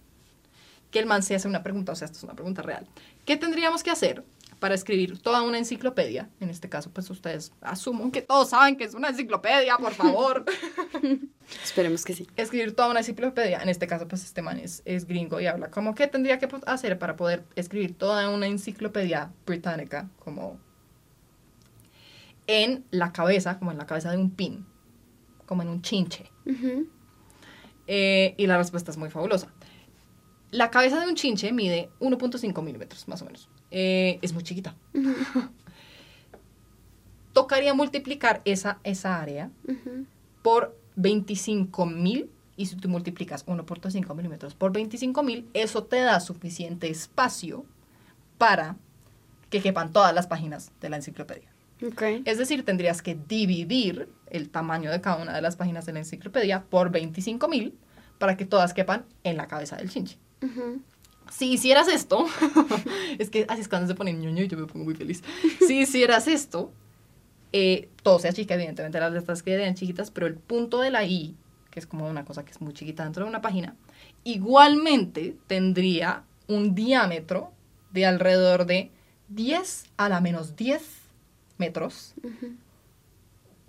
A: que el man se hace una pregunta, o sea, esto es una pregunta real. ¿Qué tendríamos que hacer para escribir toda una enciclopedia? En este caso, pues ustedes asumo que todos saben que es una enciclopedia, por favor. [laughs]
B: Esperemos que sí.
A: Escribir toda una enciclopedia, en este caso, pues este man es, es gringo y habla como qué tendría que hacer para poder escribir toda una enciclopedia británica, como en la cabeza, como en la cabeza de un pin, como en un chinche. Eh, y la respuesta es muy fabulosa la cabeza de un chinche mide 1.5 milímetros, más o menos. Eh, es muy chiquita. Tocaría multiplicar esa, esa área por 25 mil. Y si tú multiplicas 1.5 milímetros por 25 mil, eso te da suficiente espacio para que quepan todas las páginas de la enciclopedia. Es decir, tendrías que dividir el tamaño de cada una de las páginas de la enciclopedia por 25 mil para que todas quepan en la cabeza del chinche. Si hicieras esto, [laughs] es que así es cuando se pone ñoño y yo me pongo muy feliz. Si hicieras esto, eh, todo sea chica, evidentemente las letras quedarían chiquitas, pero el punto de la I, que es como una cosa que es muy chiquita dentro de una página, igualmente tendría un diámetro de alrededor de 10 a la menos 10 metros.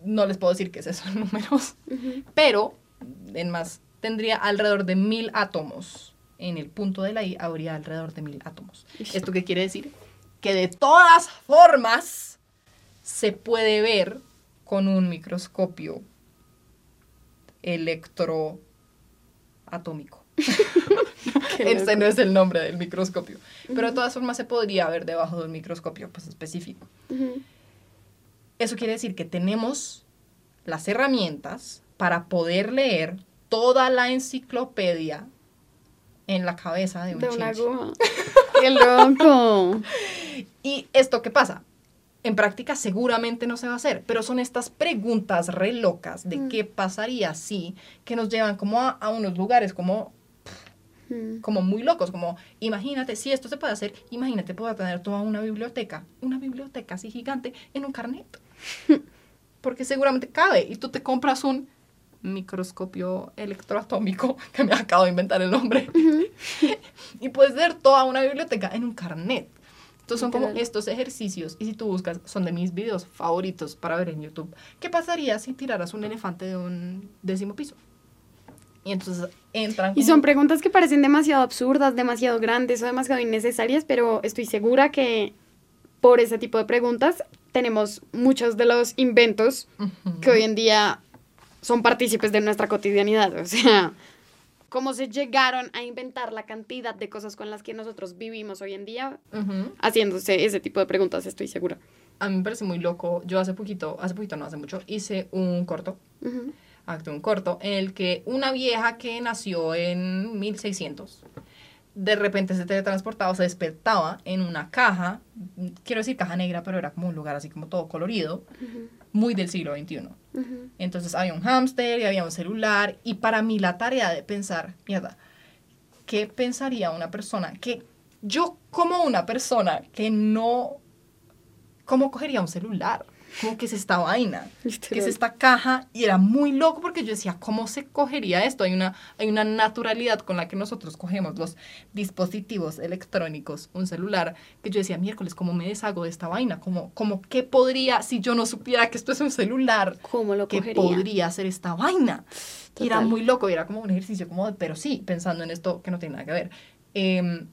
A: No les puedo decir qué es eso en números, pero en más, tendría alrededor de mil átomos en el punto de la I habría alrededor de mil átomos. ¿Esto qué quiere decir? Que de todas formas se puede ver con un microscopio electroatómico. [laughs] [laughs] Ese no es el nombre del microscopio. Pero de todas formas se podría ver debajo de un microscopio pues, específico. Eso quiere decir que tenemos las herramientas para poder leer toda la enciclopedia en la cabeza de un
B: De una aguja. [laughs] ¡Qué loco!
A: ¿Y esto qué pasa? En práctica seguramente no se va a hacer, pero son estas preguntas re locas de
B: Mm.
A: qué pasaría si, que nos llevan como a, a unos lugares como,
B: Mm.
A: como muy locos, como imagínate, si esto se puede hacer, imagínate poder tener toda una biblioteca, una biblioteca así gigante en un carnet. [laughs] Porque seguramente cabe y tú te compras un microscopio electroatómico, [laughs] que me acabo de inventar el nombre, [laughs] y puedes ver toda una biblioteca en un carnet. Entonces son como estos ejercicios, y si tú buscas, son de mis videos favoritos para ver en YouTube. ¿Qué pasaría si tiraras un elefante de un décimo piso? Y entonces entran...
B: Y son preguntas que parecen demasiado absurdas, demasiado grandes o demasiado innecesarias, pero estoy segura que por ese tipo de preguntas tenemos muchos de los inventos que hoy en día son partícipes de nuestra cotidianidad. O sea, cómo se llegaron a inventar la cantidad de cosas con las que nosotros vivimos hoy en día
A: Ujú.
B: haciéndose ese tipo de preguntas, estoy segura.
A: A mí me parece muy loco. Yo hace poquito, hace poquito no hace mucho, hice un corto,
B: Ujú.
A: actué un corto, en el que una vieja que nació en 1600, de repente se teletransportaba, se despertaba en una caja, quiero decir caja negra, pero era como un lugar así como todo colorido, muy del siglo XXI.
B: Ujú.
A: Entonces había un hámster y había un celular. Y para mí la tarea de pensar, mierda, ¿qué pensaría una persona? Que yo como una persona que no... ¿Cómo cogería un celular? ¿Cómo que es esta vaina? ¿Qué es esta caja? Y era muy loco porque yo decía, ¿cómo se cogería esto? Hay una, hay una naturalidad con la que nosotros cogemos los dispositivos electrónicos, un celular, que yo decía, miércoles, ¿cómo me deshago de esta vaina? ¿Cómo, cómo qué podría, si yo no supiera que esto es un celular,
B: ¿Cómo lo
A: que
B: cogería?
A: podría hacer esta vaina. Y era muy loco, y era como un ejercicio, como de, pero sí, pensando en esto que no tiene nada que ver. Em,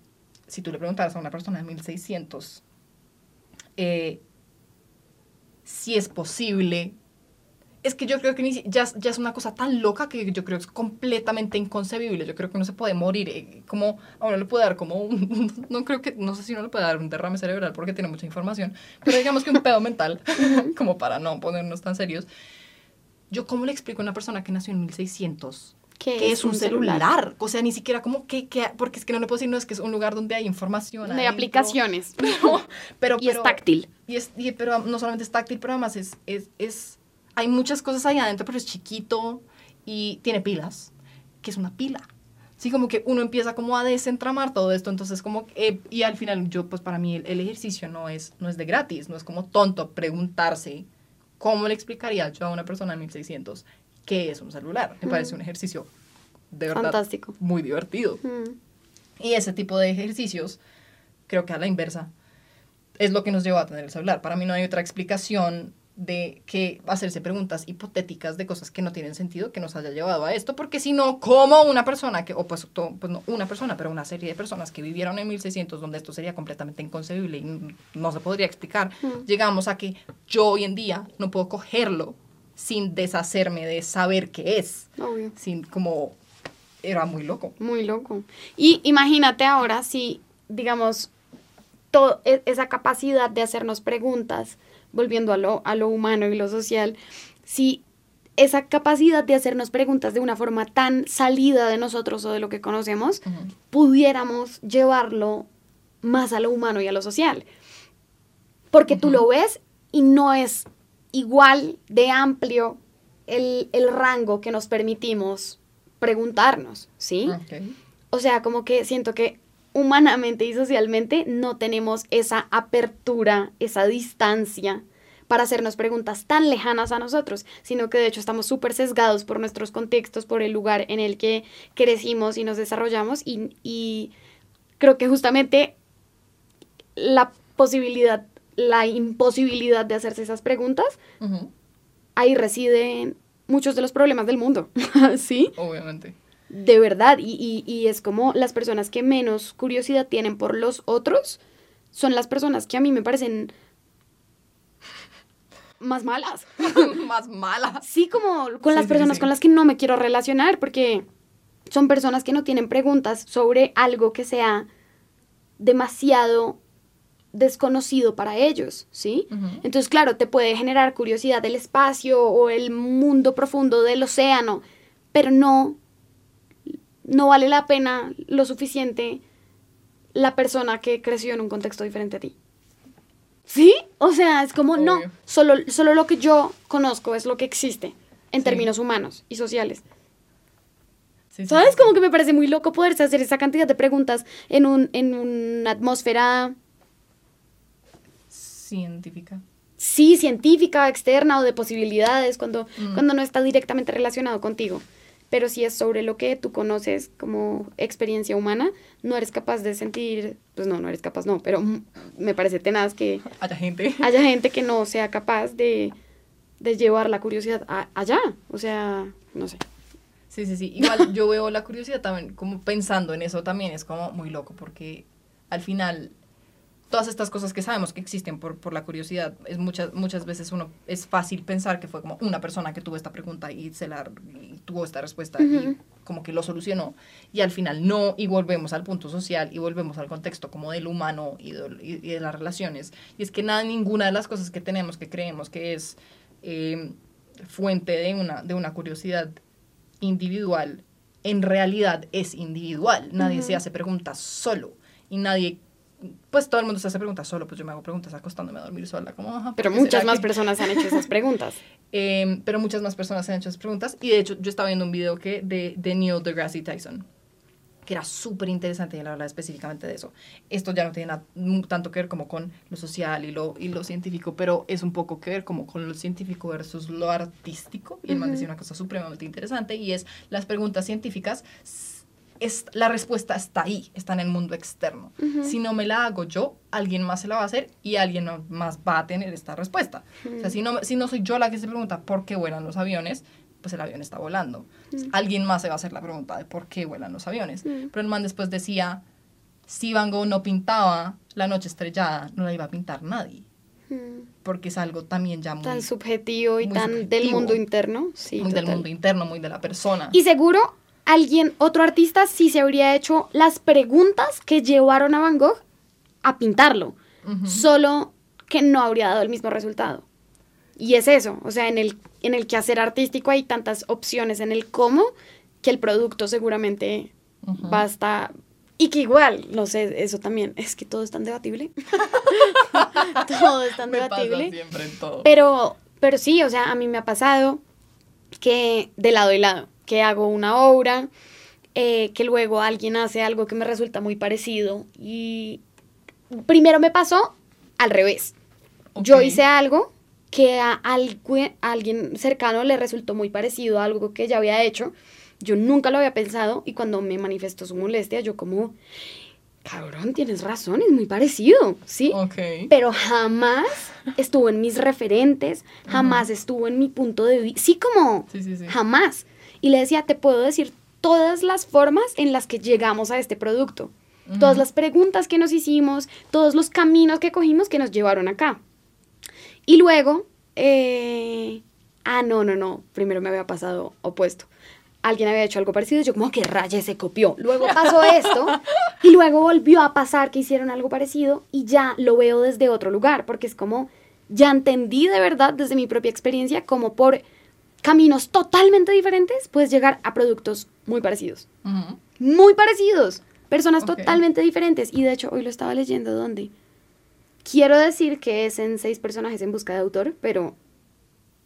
A: si tú le preguntaras a una persona de 1600 eh, si es posible, es que yo creo que ni ya, es- ya es una cosa tan loca que yo creo que es completamente inconcebible. Yo creo que uno se puede morir, eh, como a uno le puede dar como un, no creo que, no sé si uno le puede dar un derrame cerebral porque tiene mucha información, pero digamos que un pedo mental, [laughs] como para no ponernos tan serios. Yo, ¿cómo le explico a una persona que nació en 1600
B: ¿Qué
A: que es un celular? O sea, ni siquiera como que, que- porque es que no le puedo decir, no, es que es un lugar donde hay información.
B: De
A: adentro.
B: aplicaciones. [laughs]
A: Pero, pero,
B: Y es
A: pero-
B: táctil.
A: y es, y- pero no solamente es táctil, pero además es, es, es, hay muchas cosas ahí adentro, pero es chiquito y tiene pilas, que es una pila. Sí, como que uno empieza como a desentramar todo esto, entonces como, eh, y al final yo, pues para mí el, el ejercicio no es, no es de gratis, no es como tonto preguntarse cómo le explicaría yo a una persona de 1600 qué es un celular. Me parece un ejercicio de verdad
B: Fantástico.
A: muy divertido.
B: Mm.
A: Y ese tipo de ejercicios, creo que a la inversa, es lo que nos lleva a tener el celular. Para mí no hay otra explicación de que hacerse preguntas hipotéticas de cosas que no tienen sentido que nos haya llevado a esto, porque si no, como una persona que, o pues, pues no una persona, pero una serie de personas que vivieron en 1600 donde esto sería completamente inconcebible y no se podría explicar,
B: Mm.
A: llegamos a que yo hoy en día no puedo cogerlo sin deshacerme de saber qué es,
B: Obvio.
A: sin como era muy loco.
B: Muy loco. Y imagínate ahora si, digamos, todo, e- esa capacidad de hacernos preguntas, volviendo a lo, a lo humano y lo social, si esa capacidad de hacernos preguntas de una forma tan salida de nosotros o de lo que conocemos, pudiéramos llevarlo más a lo humano y a lo social. Porque tú lo ves y no es igual de amplio el, el rango que nos permitimos preguntarnos, ¿sí? O sea, como que siento que humanamente y socialmente no tenemos esa apertura, esa distancia para hacernos preguntas tan lejanas a nosotros, sino que de hecho estamos súper sesgados por nuestros contextos, por el lugar en el que crecimos y nos desarrollamos y, y creo que justamente la posibilidad, la imposibilidad de hacerse esas preguntas, ahí residen muchos de los problemas del mundo, [laughs] ¿sí?
A: Obviamente.
B: De verdad, y, y, y es como las personas que menos curiosidad tienen por los otros son las personas que a mí me parecen más malas. [laughs]
A: más malas.
B: Sí, como con
A: Sí,
B: las
A: sí,
B: personas
A: sí.
B: con las que no me quiero relacionar, porque son personas que no tienen preguntas sobre algo que sea demasiado desconocido para ellos, ¿sí? Entonces, claro, te puede generar curiosidad del espacio o el mundo profundo del océano, pero no, no vale la pena lo suficiente la persona que creció en un contexto diferente a ti. ¿Sí? O sea, es como, no, solo, solo lo que yo conozco es lo que existe en
A: Sí.
B: términos humanos y sociales.
A: Sí,
B: ¿Sabes?
A: sí.
B: Como que me parece muy loco poderse hacer esa cantidad de preguntas en, un, en una atmósfera,
A: Científica.
B: sí, científica, externa o de posibilidades, cuando,
A: Mm.
B: cuando no está directamente relacionado contigo. Pero si es sobre lo que tú conoces como experiencia humana, no eres capaz de sentir, pues no, no eres capaz, no, pero me parece tenaz que [laughs]
A: Haya gente.
B: haya gente que no sea capaz de, de llevar la curiosidad a- allá. O sea, no sé.
A: Sí, sí, sí. Igual yo veo la curiosidad también, como pensando en eso también es como muy loco, porque al final todas estas cosas que sabemos que existen por, por la curiosidad, es muchas, muchas veces uno es fácil pensar que fue como una persona que tuvo esta pregunta y se la y tuvo esta respuesta y
B: Ujú.
A: como que lo solucionó y al final no y volvemos al punto social y volvemos al contexto como del humano y de, y- y de las relaciones y es que nada ninguna de las cosas que tenemos que creemos que es eh, fuente de una de una curiosidad individual en realidad es individual nadie
B: Ujú.
A: se hace preguntas solo y nadie pues todo el mundo se hace preguntas solo pues yo me hago preguntas acostándome a dormir sola como ajá,
B: Pero
A: ¿por qué
B: muchas más
A: que-
B: personas han hecho esas preguntas. [laughs]
A: eh, pero muchas más personas han hecho esas preguntas. Y de hecho, yo estaba viendo un video que de, de Neil deGrasse Tyson, que era súper interesante y él hablaba específicamente de eso. Esto ya no tiene tanto que ver como con lo social y lo, y lo científico, pero es un poco que ver como con lo científico versus lo artístico. Y el man
B: Ujú.
A: decía una cosa supremamente interesante y es las preguntas científicas. Es, la respuesta está ahí, está en el mundo externo. Si no me la hago yo, alguien más se la va a hacer y alguien más va a tener esta respuesta. O sea, si no, si no soy yo la que se pregunta por qué vuelan los aviones, pues el avión está volando. Alguien más se va a hacer la pregunta de por qué vuelan los aviones. Pero el man después decía, si Van Gogh no pintaba la noche estrellada, no la iba a pintar nadie. Porque es algo también ya muy,
B: Tan subjetivo y
A: muy
B: tan del mundo interno. Sí,
A: muy del
B: total.
A: mundo interno, muy de la persona.
B: Y seguro alguien, otro artista, sí se habría hecho las preguntas que llevaron a Van Gogh a pintarlo. Solo que no habría dado el mismo resultado. Y es eso, o sea, en el, en el quehacer artístico hay tantas opciones en el cómo que el producto seguramente
A: Ujú.
B: va a estar... Y que igual, no sé, eso también, es que todo es tan debatible. [laughs] todo es tan
A: Me pasa
B: debatible.
A: siempre en todo.
B: Pero, pero sí, o sea, a mí me ha pasado que de lado y lado, que hago una obra, eh, que luego alguien hace algo que me resulta muy parecido y primero me pasó al revés. Yo hice algo que a, algu- a alguien cercano le resultó muy parecido a algo que ya había hecho. Yo nunca lo había pensado y cuando me manifestó su molestia, yo como, cabrón, tienes razón, es muy parecido, ¿sí?
A: Ok.
B: pero jamás [laughs] estuvo en mis referentes, jamás estuvo en mi punto de vista, sí como
A: Sí, sí, sí.
B: jamás. Y le decía, te puedo decir todas las formas en las que llegamos a este producto, todas las preguntas que nos hicimos, todos los caminos que cogimos que nos llevaron acá. Y luego, eh, ah, no, no, no, primero me había pasado opuesto. Alguien había hecho algo parecido y yo como que raya se copió. Luego pasó [laughs] esto y luego volvió a pasar que hicieron algo parecido y ya lo veo desde otro lugar, porque es como, ya entendí de verdad desde mi propia experiencia como por caminos totalmente diferentes puedes llegar a productos muy parecidos. Muy parecidos. Personas totalmente diferentes. Y de hecho, hoy lo estaba leyendo donde. Quiero decir que es en seis personajes en busca de autor, pero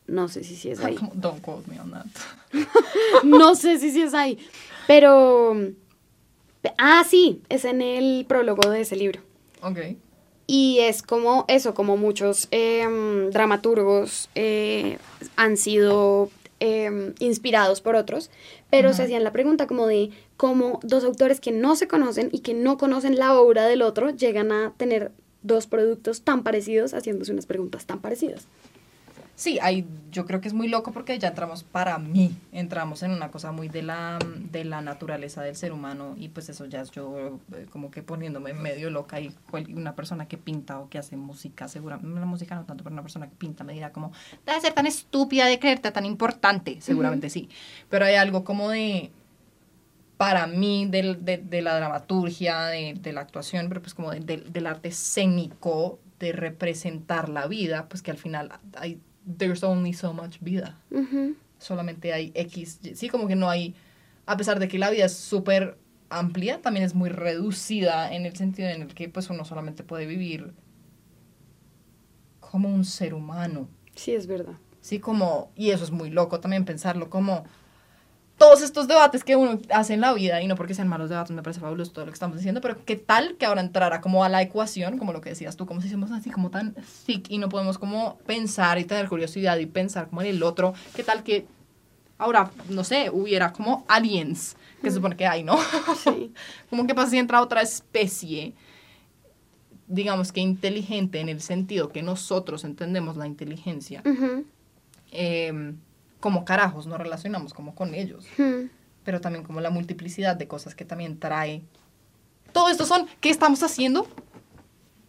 B: no sé si sí es ahí. [laughs]
A: Don't quote me on that. [laughs]
B: No sé si sí es ahí. Pero. Ah, sí, es en el prólogo de ese libro.
A: Ok.
B: Y es como eso, como muchos em, dramaturgos eh, han sido em, inspirados por otros, pero se hacían la pregunta como de cómo dos autores que no se conocen y que no conocen la obra del otro llegan a tener dos productos tan parecidos haciéndose unas preguntas tan parecidas.
A: Sí, hay, yo creo que es muy loco porque ya entramos, para mí, entramos en una cosa muy de la, de la naturaleza del ser humano y pues eso ya es yo eh, como que poniéndome medio loca y una persona que pinta o que hace música, seguramente, la música no tanto, pero una persona que pinta me dirá como, debe ser tan estúpida de creerte tan importante, seguramente sí, pero hay algo como de, para mí, del, de, de la dramaturgia, de, de la actuación, pero pues como de- del- del arte escénico, de representar la vida, pues que al final hay, there's only so much vida. Solamente hay X, Y. sí, como que no hay, a pesar de que la vida es súper amplia, también es muy reducida en el sentido en el que pues uno solamente puede vivir como un ser humano.
B: Sí, es verdad.
A: Sí, como, y eso es muy loco también pensarlo, como todos estos debates que uno hace en la vida, y no porque sean malos debates, me parece fabuloso todo lo que estamos diciendo, pero qué tal que ahora entrara como a la ecuación, como lo que decías tú, como si somos así como tan thick y no podemos como pensar y tener curiosidad y pensar como en el otro, qué tal que ahora, no sé, hubiera como aliens, que se supone que hay, ¿no?
B: Sí. [laughs]
A: como que pasa si entra otra especie, digamos que inteligente en el sentido que nosotros entendemos la inteligencia, eh, como carajos nos relacionamos como con ellos,
B: Ujú.
A: pero también como la multiplicidad de cosas que también trae. Todo esto son, ¿qué estamos haciendo?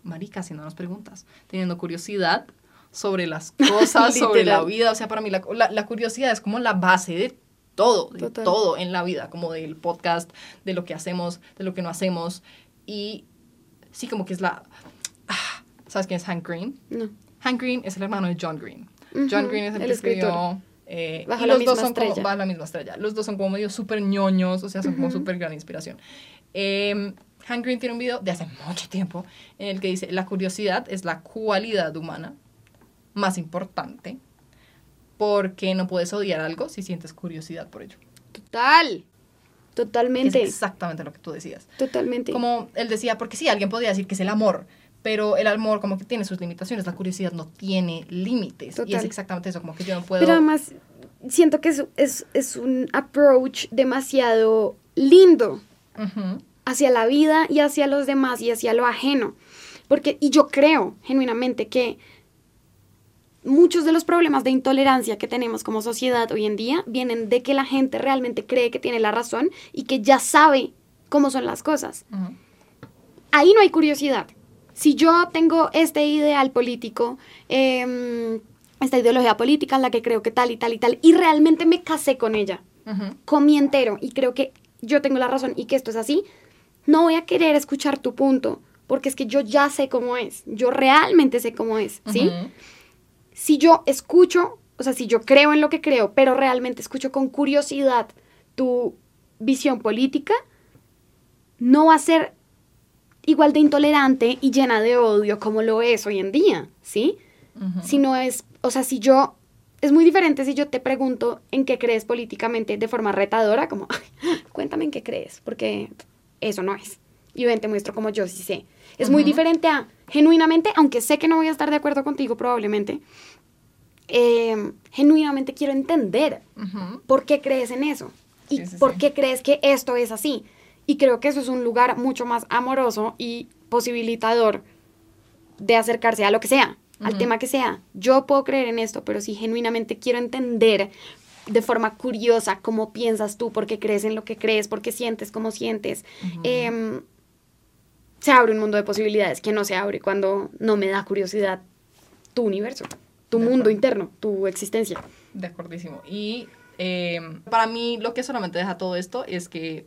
A: Marica, haciéndonos preguntas, teniendo curiosidad sobre las [laughs] cosas, sobre la vida. O sea, para mí la, la- la curiosidad es como la base de todo, de
B: Total.
A: todo en la vida, como del podcast, de lo que hacemos, de lo que no hacemos. Y sí, como que es la... ah, ¿Sabes quién es Hank Green?
B: No.
A: Hank Green es el hermano de John Green. John
B: Ujú,
A: Green es el,
B: el
A: que
B: escritor.
A: escribió... eh,
B: Bajo
A: y
B: la
A: los dos
B: misma
A: son como
B: estrella.
A: bajo la misma estrella. Los dos son como medio súper ñoños, o sea, son como
B: Ujú.
A: súper gran inspiración. Eh, Hank Green tiene un video de hace mucho tiempo en el que dice, la curiosidad es la cualidad humana más importante porque no puedes odiar algo si sientes curiosidad por ello.
B: Total.
A: Que Es
B: Totalmente.
A: exactamente lo que tú decías.
B: Totalmente.
A: Como él decía, porque sí, alguien podría decir que es el amor, pero el amor como que tiene sus limitaciones, la curiosidad no tiene límites. Y es exactamente eso, como que yo no puedo...
B: Pero además, siento que es, es, es un approach demasiado lindo hacia la vida y hacia los demás y hacia lo ajeno. Porque, y yo creo genuinamente que muchos de los problemas de intolerancia que tenemos como sociedad hoy en día vienen de que la gente realmente cree que tiene la razón y que ya sabe cómo son las cosas. Ahí no hay curiosidad. Si yo tengo este ideal político, em, esta ideología política en la que creo que tal y tal y tal, y realmente me casé con ella, con mi entero, y creo que yo tengo la razón y que esto es así, no voy a querer escuchar tu punto, porque es que yo ya sé cómo es, yo realmente sé cómo es, ¿sí? Si yo escucho, o sea, si yo creo en lo que creo, pero realmente escucho con curiosidad tu visión política, no va a ser igual de intolerante y llena de odio como lo es hoy en día, ¿sí? Si no es, o sea, si yo, es muy diferente si yo te pregunto en qué crees políticamente de forma retadora, como, "Ay, cuéntame en qué crees, porque eso no es. Y ven, te muestro como yo sí sé. Es muy diferente a, genuinamente, aunque sé que no voy a estar de acuerdo contigo probablemente, eh, genuinamente quiero entender por qué crees en eso y
A: Sí, sí,
B: por
A: sí.
B: qué crees que esto es así. Y creo que eso es un lugar mucho más amoroso y posibilitador de acercarse a lo que sea, al tema que sea. Yo puedo creer en esto, pero si genuinamente quiero entender de forma curiosa cómo piensas tú, por qué crees en lo que crees, por qué sientes como sientes, em, se abre un mundo de posibilidades que no se abre cuando no me da curiosidad tu universo, tu
A: De
B: mundo
A: acuerdo.
B: interno, tu existencia.
A: De acordísimo. Y eh, para mí lo que solamente deja todo esto es que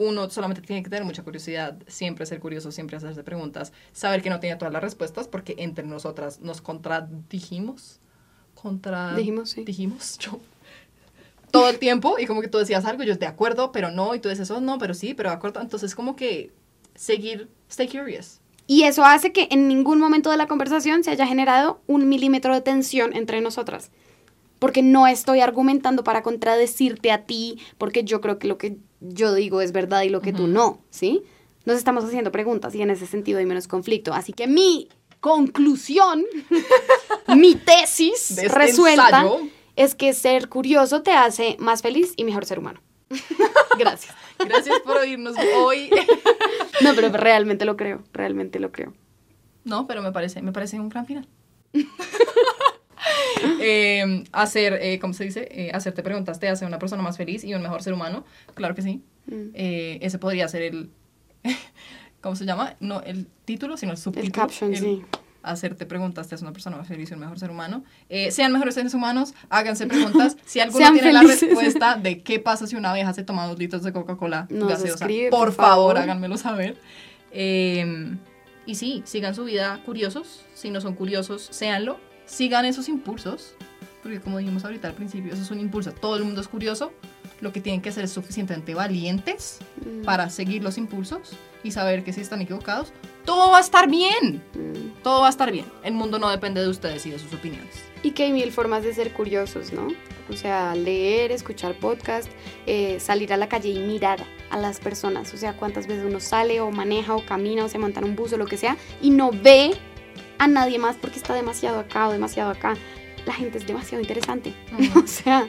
A: uno solamente tiene que tener mucha curiosidad, siempre ser curioso, siempre hacerse preguntas, saber que no tiene todas las respuestas porque entre nosotras nos contradijimos. Contra...
B: Dijimos, sí.
A: Dijimos, [laughs] yo. Todo el tiempo y como que tú decías algo, yo de acuerdo, pero no, y tú dices, oh, no, pero sí, pero de acuerdo. Entonces como que seguir, stay curious.
B: Y eso hace que en ningún momento de la conversación se haya generado un milímetro de tensión entre nosotras. Porque no estoy argumentando para contradecirte a ti, porque yo creo que lo que yo digo es verdad y lo que tú no, ¿sí? Nos estamos haciendo preguntas y en ese sentido hay menos conflicto. Así que mi conclusión, [laughs] mi tesis
A: este
B: resuelta
A: ensayo.
B: es que ser curioso te hace más feliz y mejor ser humano. [laughs] Gracias.
A: Gracias por oírnos hoy. [laughs]
B: No, pero realmente lo creo, realmente lo creo.
A: No, pero me parece, me parece un gran final. [laughs] Eh, hacer, eh, ¿cómo se dice? Eh, hacerte preguntas te hace una persona más feliz y un mejor ser humano. Claro que sí.
B: Mm.
A: Eh, ese podría ser el, [laughs] ¿cómo se llama? No el título, sino el subtítulo.
B: El caption,
A: El
B: sí.
A: Hacerte preguntas te hace una persona más feliz y un mejor ser humano. Eh, sean mejores seres humanos, háganse preguntas. [laughs] Si alguno
B: Sean
A: tiene la
B: felices.
A: respuesta de qué pasa si una abeja se toma dos litros de Coca-Cola gaseosa,
B: escribe,
A: por,
B: por
A: favor,
B: favor.
A: háganmelo saber. Eh, y sí, sigan su vida curiosos. Si no son curiosos, séanlo. Sigan esos impulsos. Porque como dijimos ahorita al principio, eso es un impulso. Todo el mundo es curioso. Lo que tienen que ser es suficientemente valientes
B: Mm.
A: para seguir los impulsos y saber que si están equivocados, todo va a estar bien.
B: Mm.
A: Todo va a estar bien. El mundo no depende de ustedes y de sus opiniones.
B: Y que hay mil formas de ser curiosos, ¿no? O sea, leer, escuchar podcast, eh, salir a la calle y mirar a las personas. O sea, cuántas veces uno sale o maneja o camina o se monta en un bus o lo que sea y no ve a nadie más porque está demasiado acá o demasiado acá. La gente es demasiado interesante. [laughs] O sea,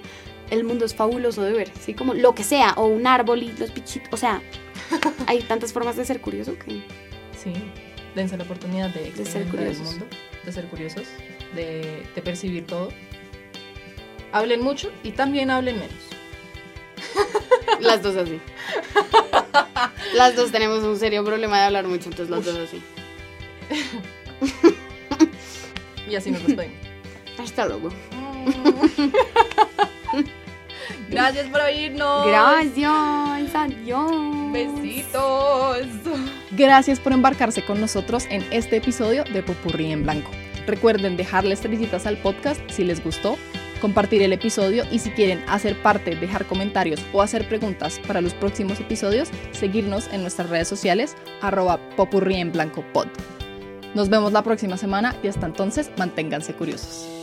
B: el mundo es fabuloso de ver, ¿sí? Como lo que sea, o un árbol y los bichitos. O sea, [laughs] hay tantas formas de ser curioso que...
A: Sí, dense la oportunidad de,
B: ser
A: experimentar el
B: curiosos.
A: mundo, de ser curiosos, de, de percibir todo. Hablen mucho y también hablen menos. [laughs]
B: Las dos así. Las dos tenemos un serio problema de hablar mucho, entonces las dos así.
A: Y así nos [laughs] despedimos.
B: Hasta luego. [laughs]
A: Gracias por oírnos.
B: Gracias, adiós.
A: Besitos. Gracias por embarcarse con nosotros en este episodio de Popurrí en Blanco. Recuerden dejarle estrellitas al podcast si les gustó, compartir el episodio y si quieren hacer parte, dejar comentarios o hacer preguntas para los próximos episodios, seguirnos en nuestras redes sociales arroba popurrí en blanco pod. Nos vemos la próxima semana y hasta entonces manténganse curiosos.